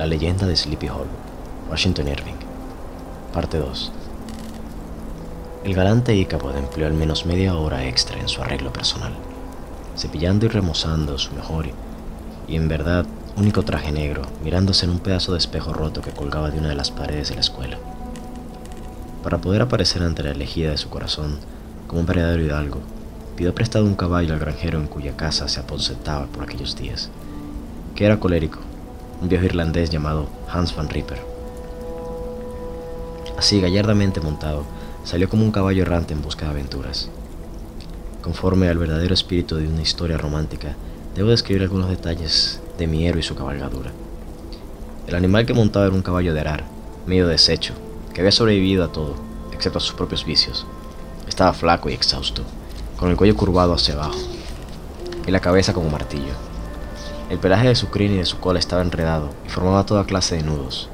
La leyenda de Sleepy Hollow, Washington Irving, parte 2. El galante Ichabod empleó al menos media hora extra en su arreglo personal, cepillando y remozando su mejor y, en verdad, único traje negro, mirándose en un pedazo de espejo roto que colgaba de una de las paredes de la escuela. Para poder aparecer ante la elegida de su corazón, como un verdadero hidalgo, pidió prestado un caballo al granjero en cuya casa se aposentaba por aquellos días, que era colérico un viejo irlandés llamado Hans van Ripper. Así, gallardamente montado, salió como un caballo errante en busca de aventuras. Conforme al verdadero espíritu de una historia romántica, debo describir algunos detalles de mi héroe y su cabalgadura. El animal que montaba era un caballo de arar, medio deshecho, que había sobrevivido a todo, excepto a sus propios vicios. Estaba flaco y exhausto, con el cuello curvado hacia abajo, y la cabeza como martillo. El pelaje de su crin y de su cola estaba enredado y formaba toda clase de nudos.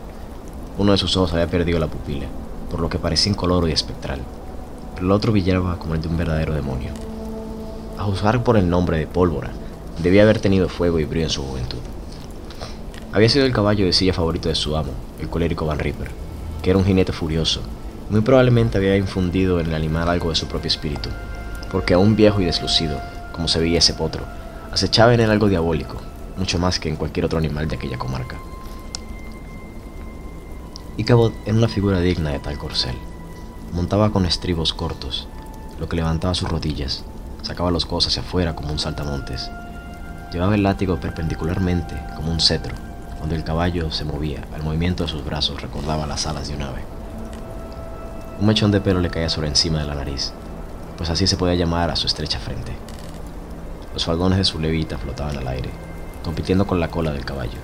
Uno de sus ojos había perdido la pupila, por lo que parecía incoloro y espectral, pero el otro brillaba como el de un verdadero demonio. A juzgar por el nombre de Pólvora, debía haber tenido fuego y brillo en su juventud. Había sido el caballo de silla favorito de su amo, el colérico Van Ripper, que era un jinete furioso, muy probablemente había infundido en el animal algo de su propio espíritu, porque aún viejo y deslucido, como se veía ese potro, acechaba en él algo diabólico, mucho más que en cualquier otro animal de aquella comarca. Ichabod era una figura digna de tal corcel. Montaba con estribos cortos, lo que levantaba sus rodillas, sacaba los codos hacia afuera como un saltamontes. Llevaba el látigo perpendicularmente como un cetro, cuando el caballo se movía, el movimiento de sus brazos recordaba las alas de un ave. Un mechón de pelo le caía sobre encima de la nariz, pues así se podía llamar a su estrecha frente. Los faldones de su levita flotaban al aire, compitiendo con la cola del caballo.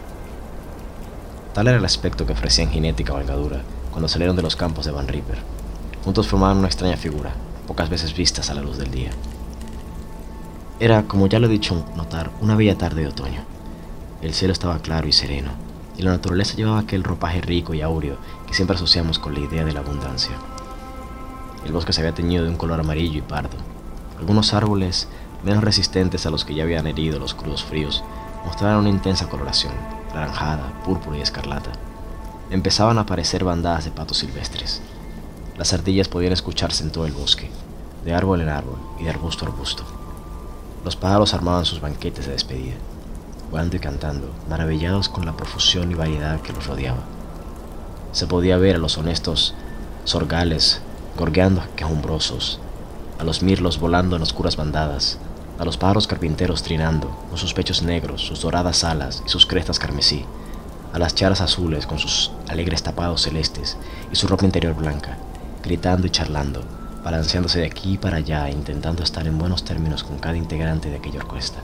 Tal era el aspecto que ofrecían jinete y cabalgadura cuando salieron de los campos de Van Ripper. Juntos formaban una extraña figura, pocas veces vistas a la luz del día. Era, como ya lo he dicho notar, una bella tarde de otoño. El cielo estaba claro y sereno, y la naturaleza llevaba aquel ropaje rico y áureo que siempre asociamos con la idea de la abundancia. El bosque se había teñido de un color amarillo y pardo. Algunos árboles, menos resistentes a los que ya habían herido los crudos fríos, mostraban una intensa coloración, naranjada, púrpura y escarlata. Empezaban a aparecer bandadas de patos silvestres. Las ardillas podían escucharse en todo el bosque, de árbol en árbol y de arbusto a arbusto. Los pájaros armaban sus banquetes de despedida, volando y cantando, maravillados con la profusión y variedad que los rodeaba. Se podía ver a los honestos sorgales gorgueando quejumbrosos, a los mirlos volando en oscuras bandadas, a los pájaros carpinteros trinando, con sus pechos negros, sus doradas alas y sus crestas carmesí, a las charas azules con sus alegres tapados celestes y su ropa interior blanca, gritando y charlando, balanceándose de aquí para allá e intentando estar en buenos términos con cada integrante de aquella orquesta.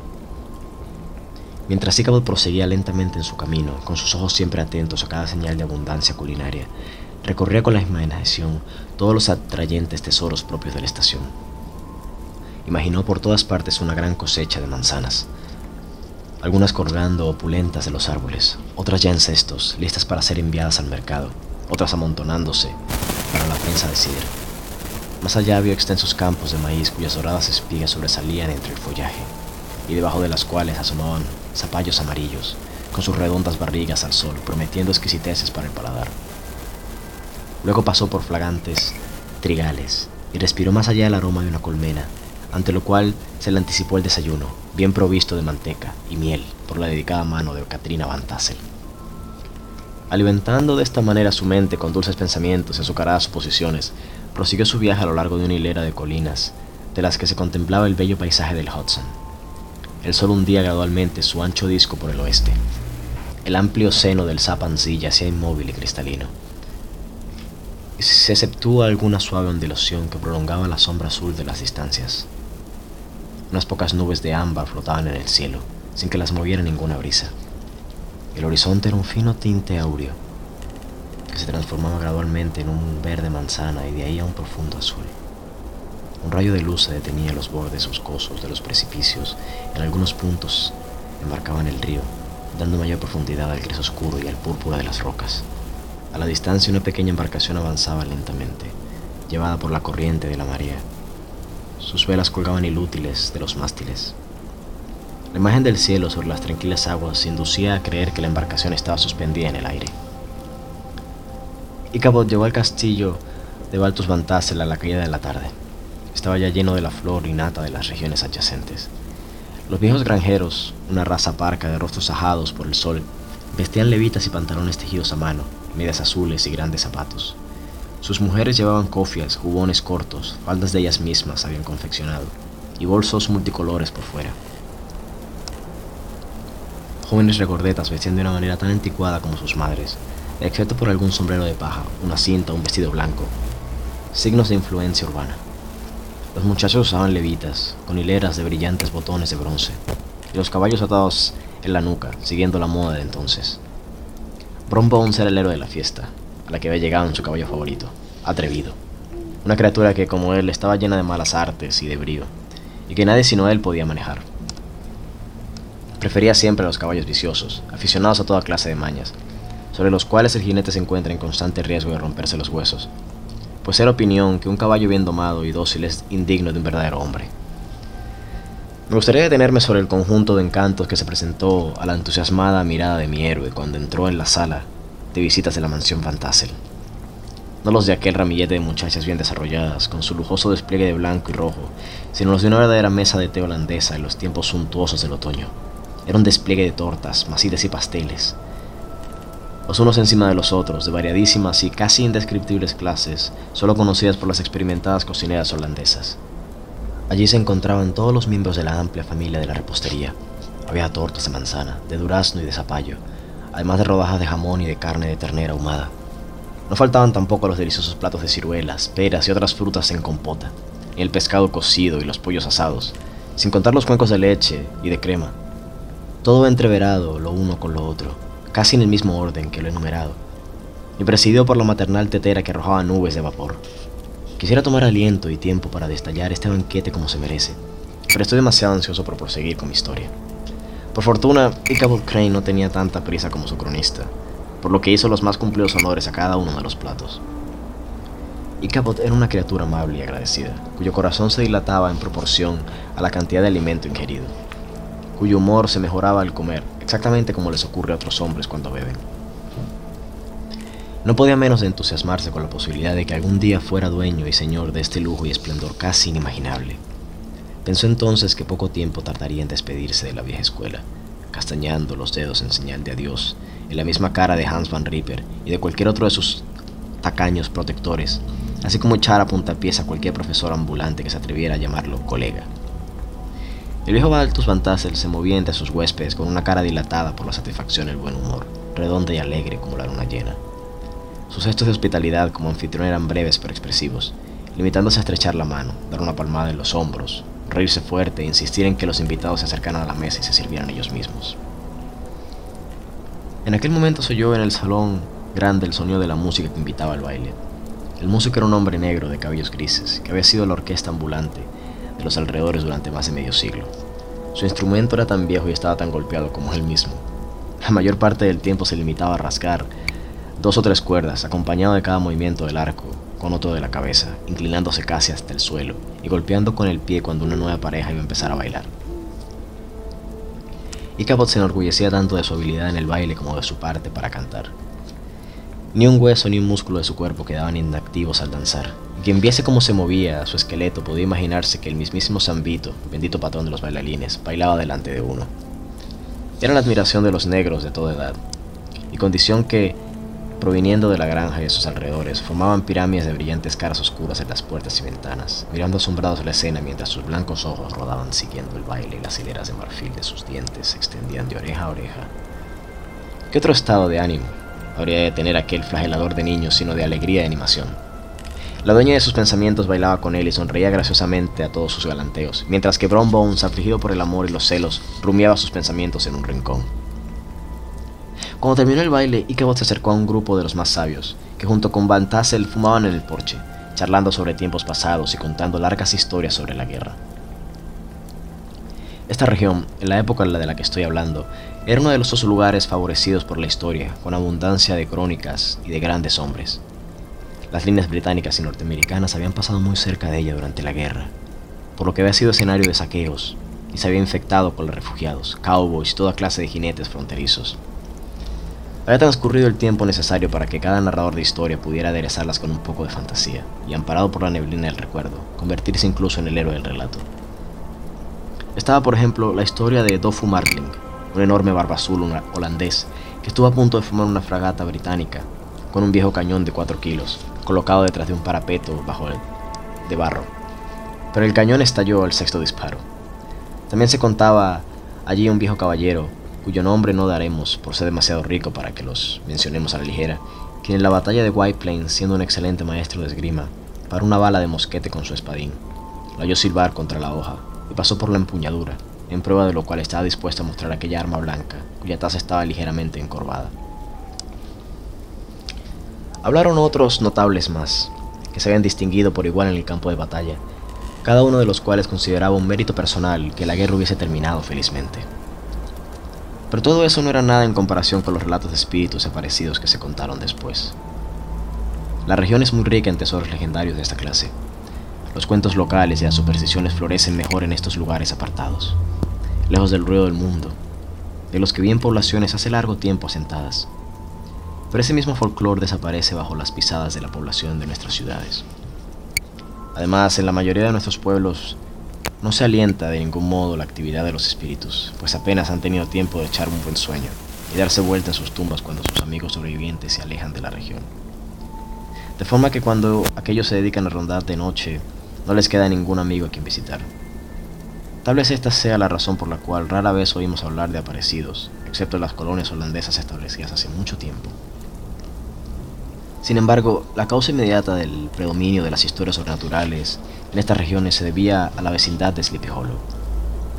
Mientras Ichabod proseguía lentamente en su camino, con sus ojos siempre atentos a cada señal de abundancia culinaria, recorría con la imaginación todos los atrayentes tesoros propios de la estación imaginó por todas partes una gran cosecha de manzanas, algunas colgando opulentas de los árboles, otras ya en cestos, listas para ser enviadas al mercado, otras amontonándose para la prensa de sidra. Más allá vio extensos campos de maíz cuyas doradas espigas sobresalían entre el follaje, y debajo de las cuales asomaban zapallos amarillos, con sus redondas barrigas al sol, prometiendo exquisiteces para el paladar. Luego pasó por flagantes trigales y respiró más allá el aroma de una colmena ante lo cual se le anticipó el desayuno, bien provisto de manteca y miel por la dedicada mano de Katrina Van Tassel. Alimentando de esta manera su mente con dulces pensamientos y azucaradas suposiciones, prosiguió su viaje a lo largo de una hilera de colinas, de las que se contemplaba el bello paisaje del Hudson. El sol hundía gradualmente su ancho disco por el oeste. El amplio seno del Sapansy yacía inmóvil y cristalino. Se exceptúa alguna suave ondulación que prolongaba la sombra azul de las distancias. Unas pocas nubes de ámbar flotaban en el cielo, sin que las moviera ninguna brisa. El horizonte era un fino tinte áureo, que se transformaba gradualmente en un verde manzana y de ahí a un profundo azul. Un rayo de luz se detenía en los bordes boscosos de los precipicios, en algunos puntos embarcaban el río, dando mayor profundidad al gris oscuro y al púrpura de las rocas. A la distancia una pequeña embarcación avanzaba lentamente, llevada por la corriente de la marea. Sus velas colgaban inútiles de los mástiles. La imagen del cielo sobre las tranquilas aguas inducía a creer que la embarcación estaba suspendida en el aire. Ichabod llegó al castillo de Baltus Van Tassel a la caída de la tarde. Estaba ya lleno de la flor y nata de las regiones adyacentes. Los viejos granjeros, una raza parca de rostros ajados por el sol, vestían levitas y pantalones tejidos a mano, medias azules y grandes zapatos. Sus mujeres llevaban cofias, jubones cortos, faldas de ellas mismas habían confeccionado, y bolsos multicolores por fuera. Jóvenes regordetas vestían de una manera tan anticuada como sus madres, excepto por algún sombrero de paja, una cinta o un vestido blanco, signos de influencia urbana. Los muchachos usaban levitas, con hileras de brillantes botones de bronce, y los caballos atados en la nuca, siguiendo la moda de entonces. Bron Bones era el héroe de la fiesta, a la que había llegado en su caballo favorito, atrevido. Una criatura que, como él, estaba llena de malas artes y de brío, y que nadie sino él podía manejar. Prefería siempre a los caballos viciosos, aficionados a toda clase de mañas, sobre los cuales el jinete se encuentra en constante riesgo de romperse los huesos, pues era opinión que un caballo bien domado y dócil es indigno de un verdadero hombre. Me gustaría detenerme sobre el conjunto de encantos que se presentó a la entusiasmada mirada de mi héroe cuando entró en la sala visitas de la mansión Fantasel. No los de aquel ramillete de muchachas bien desarrolladas, con su lujoso despliegue de blanco y rojo, sino los de una verdadera mesa de té holandesa en los tiempos suntuosos del otoño. Era un despliegue de tortas, masitas y pasteles, los unos encima de los otros, de variadísimas y casi indescriptibles clases, solo conocidas por las experimentadas cocineras holandesas. Allí se encontraban todos los miembros de la amplia familia de la repostería. Había tortas de manzana, de durazno y de zapallo, además de rodajas de jamón y de carne de ternera ahumada. No faltaban tampoco los deliciosos platos de ciruelas, peras y otras frutas en compota, ni el pescado cocido y los pollos asados, sin contar los cuencos de leche y de crema. Todo entreverado lo uno con lo otro, casi en el mismo orden que lo enumerado, y presidido por la maternal tetera que arrojaba nubes de vapor. Quisiera tomar aliento y tiempo para destallar este banquete como se merece, pero estoy demasiado ansioso por proseguir con mi historia. Por fortuna, Ichabod Crane no tenía tanta prisa como su cronista, por lo que hizo los más cumplidos honores a cada uno de los platos. Ichabod era una criatura amable y agradecida, cuyo corazón se dilataba en proporción a la cantidad de alimento ingerido, cuyo humor se mejoraba al comer exactamente como les ocurre a otros hombres cuando beben. No podía menos de entusiasmarse con la posibilidad de que algún día fuera dueño y señor de este lujo y esplendor casi inimaginable. Pensó entonces que poco tiempo tardaría en despedirse de la vieja escuela, castañando los dedos en señal de adiós, en la misma cara de Hans van Ripper y de cualquier otro de sus tacaños protectores, así como echar a puntapiés a cualquier profesor ambulante que se atreviera a llamarlo colega. El viejo Baltus Van Tassel se movía entre sus huéspedes con una cara dilatada por la satisfacción y el buen humor, redonda y alegre como la luna llena. Sus gestos de hospitalidad como anfitrión eran breves pero expresivos, limitándose a estrechar la mano, dar una palmada en los hombros, reírse fuerte e insistir en que los invitados se acercaran a la mesa y se sirvieran ellos mismos. En aquel momento se oyó en el salón grande el sonido de la música que invitaba al baile. El músico era un hombre negro de cabellos grises, que había sido la orquesta ambulante de los alrededores durante más de medio siglo. Su instrumento era tan viejo y estaba tan golpeado como él mismo. La mayor parte del tiempo se limitaba a rascar dos o tres cuerdas, acompañado de cada movimiento del arco, con otro de la cabeza, inclinándose casi hasta el suelo y golpeando con el pie cuando una nueva pareja iba a empezar a bailar. Ichabod se enorgullecía tanto de su habilidad en el baile como de su parte para cantar. Ni un hueso ni un músculo de su cuerpo quedaban inactivos al danzar. quien viese cómo se movía su esqueleto podía imaginarse que el mismísimo Zambito, bendito patrón de los bailarines, bailaba delante de uno. Era la admiración de los negros de toda edad, y condición que, proviniendo de la granja y de sus alrededores, formaban pirámides de brillantes caras oscuras en las puertas y ventanas, mirando asombrados la escena mientras sus blancos ojos rodaban siguiendo el baile y las hileras de marfil de sus dientes se extendían de oreja a oreja. ¿Qué otro estado de ánimo habría de tener aquel flagelador de niños sino de alegría y animación. La dueña de sus pensamientos bailaba con él y sonreía graciosamente a todos sus galanteos, mientras que Bron Bones, afligido por el amor y los celos, rumiaba sus pensamientos en un rincón. Cuando terminó el baile, Ichabod se acercó a un grupo de los más sabios, que junto con Van Tassel fumaban en el porche, charlando sobre tiempos pasados y contando largas historias sobre la guerra. Esta región, en la época de la que estoy hablando, era uno de los dos lugares favorecidos por la historia, con abundancia de crónicas y de grandes hombres. Las líneas británicas y norteamericanas habían pasado muy cerca de ella durante la guerra, por lo que había sido escenario de saqueos y se había infectado con los refugiados, cowboys y toda clase de jinetes fronterizos. Había transcurrido el tiempo necesario para que cada narrador de historia pudiera aderezarlas con un poco de fantasía, y amparado por la neblina del recuerdo, convertirse incluso en el héroe del relato. Estaba, por ejemplo, la historia de Dofu Martling, un enorme barba azul holandés que estuvo a punto de formar una fragata británica con un viejo cañón de 4 kilos, colocado detrás de un parapeto bajo el de barro. Pero el cañón estalló al sexto disparo. También se contaba allí un viejo caballero cuyo nombre no daremos por ser demasiado rico para que los mencionemos a la ligera, quien en la batalla de White Plains, siendo un excelente maestro de esgrima, paró una bala de mosquete con su espadín, la oyó silbar contra la hoja y pasó por la empuñadura, en prueba de lo cual estaba dispuesto a mostrar aquella arma blanca, cuya taza estaba ligeramente encorvada. Hablaron otros notables más, que se habían distinguido por igual en el campo de batalla, cada uno de los cuales consideraba un mérito personal que la guerra hubiese terminado felizmente. Pero todo eso no era nada en comparación con los relatos de espíritus aparecidos que se contaron después. La región es muy rica en tesoros legendarios de esta clase. Los cuentos locales y las supersticiones florecen mejor en estos lugares apartados, lejos del ruido del mundo, de los que viven poblaciones hace largo tiempo asentadas. Pero ese mismo folclore desaparece bajo las pisadas de la población de nuestras ciudades. Además, en la mayoría de nuestros pueblos no se alienta de ningún modo la actividad de los espíritus, pues apenas han tenido tiempo de echar un buen sueño y darse vuelta en sus tumbas cuando sus amigos sobrevivientes se alejan de la región. De forma que cuando aquellos se dedican a rondar de noche, no les queda ningún amigo a quien visitar. Tal vez esta sea la razón por la cual rara vez oímos hablar de aparecidos, excepto en las colonias holandesas establecidas hace mucho tiempo. Sin embargo, la causa inmediata del predominio de las historias sobrenaturales en estas regiones se debía a la vecindad de Sleepy Hollow.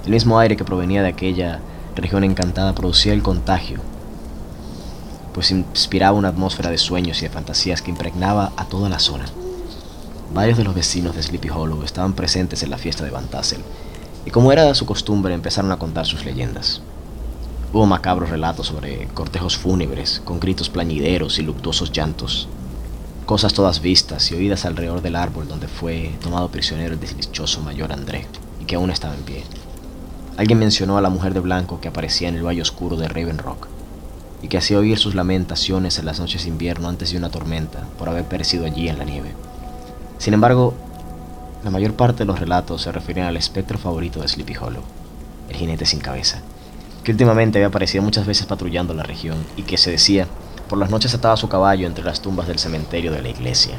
El mismo aire que provenía de aquella región encantada producía el contagio, pues inspiraba una atmósfera de sueños y de fantasías que impregnaba a toda la zona. Varios de los vecinos de Sleepy Hollow estaban presentes en la fiesta de Van Tassel, y como era su costumbre empezaron a contar sus leyendas. Hubo macabros relatos sobre cortejos fúnebres, con gritos plañideros y luctuosos llantos. Cosas todas vistas y oídas alrededor del árbol donde fue tomado prisionero el desdichoso mayor André, y que aún estaba en pie. Alguien mencionó a la mujer de blanco que aparecía en el valle oscuro de Raven Rock, y que hacía oír sus lamentaciones en las noches de invierno antes de una tormenta por haber perecido allí en la nieve. Sin embargo, la mayor parte de los relatos se refieren al espectro favorito de Sleepy Hollow, el jinete sin cabeza que últimamente había aparecido muchas veces patrullando la región y que se decía, por las noches ataba su caballo entre las tumbas del cementerio de la iglesia.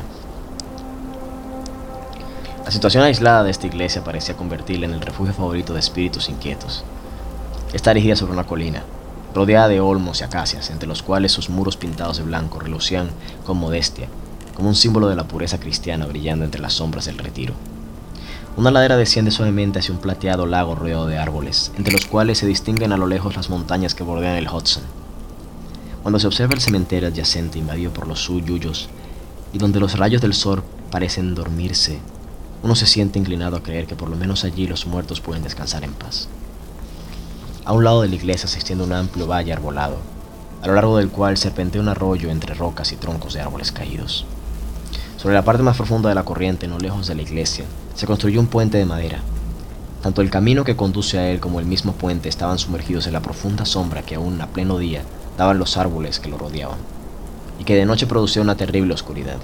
La situación aislada de esta iglesia parecía convertirla en el refugio favorito de espíritus inquietos. Está erigida sobre una colina, rodeada de olmos y acacias, entre los cuales sus muros pintados de blanco relucían con modestia, como un símbolo de la pureza cristiana brillando entre las sombras del retiro. Una ladera desciende suavemente hacia un plateado lago rodeado de árboles, entre los cuales se distinguen a lo lejos las montañas que bordean el Hudson. Cuando se observa el cementerio adyacente invadido por los suyuyos y donde los rayos del sol parecen dormirse, uno se siente inclinado a creer que por lo menos allí los muertos pueden descansar en paz. A un lado de la iglesia se extiende un amplio valle arbolado, a lo largo del cual serpentea un arroyo entre rocas y troncos de árboles caídos. Sobre la parte más profunda de la corriente, no lejos de la iglesia, se construyó un puente de madera. Tanto el camino que conduce a él como el mismo puente estaban sumergidos en la profunda sombra que aún a pleno día daban los árboles que lo rodeaban, y que de noche producía una terrible oscuridad.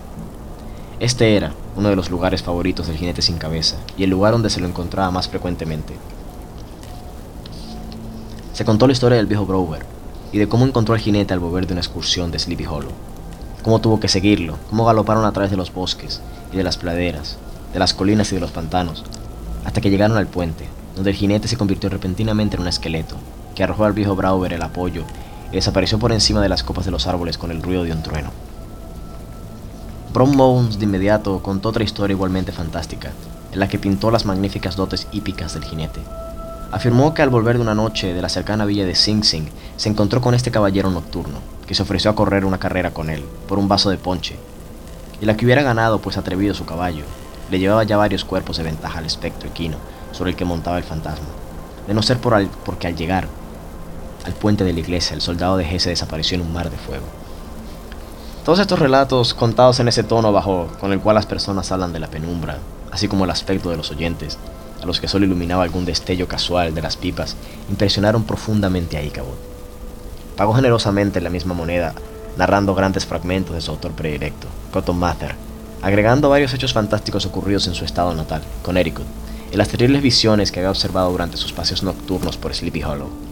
Este era uno de los lugares favoritos del jinete sin cabeza, y el lugar donde se lo encontraba más frecuentemente. Se contó la historia del viejo Brower, y de cómo encontró al jinete al volver de una excursión de Sleepy Hollow cómo tuvo que seguirlo, cómo galoparon a través de los bosques y de las praderas, de las colinas y de los pantanos, hasta que llegaron al puente, donde el jinete se convirtió repentinamente en un esqueleto, que arrojó al viejo Brauber el apoyo y desapareció por encima de las copas de los árboles con el ruido de un trueno. Brom Mowens de inmediato contó otra historia igualmente fantástica, en la que pintó las magníficas dotes hípicas del jinete. Afirmó que al volver de una noche de la cercana villa de Sing Sing, se encontró con este caballero nocturno, que se ofreció a correr una carrera con él, por un vaso de ponche, y la que hubiera ganado pues atrevido su caballo, le llevaba ya varios cuerpos de ventaja al espectro equino sobre el que montaba el fantasma, de no ser por al, porque al llegar al puente de la iglesia el soldado de G se desapareció en un mar de fuego. Todos estos relatos contados en ese tono bajo con el cual las personas hablan de la penumbra, así como el aspecto de los oyentes, a los que solo iluminaba algún destello casual de las pipas, impresionaron profundamente a Ichabod. Pagó generosamente la misma moneda, narrando grandes fragmentos de su autor predilecto, Cotton Mather, agregando varios hechos fantásticos ocurridos en su estado natal, Connecticut, y las terribles visiones que había observado durante sus paseos nocturnos por Sleepy Hollow.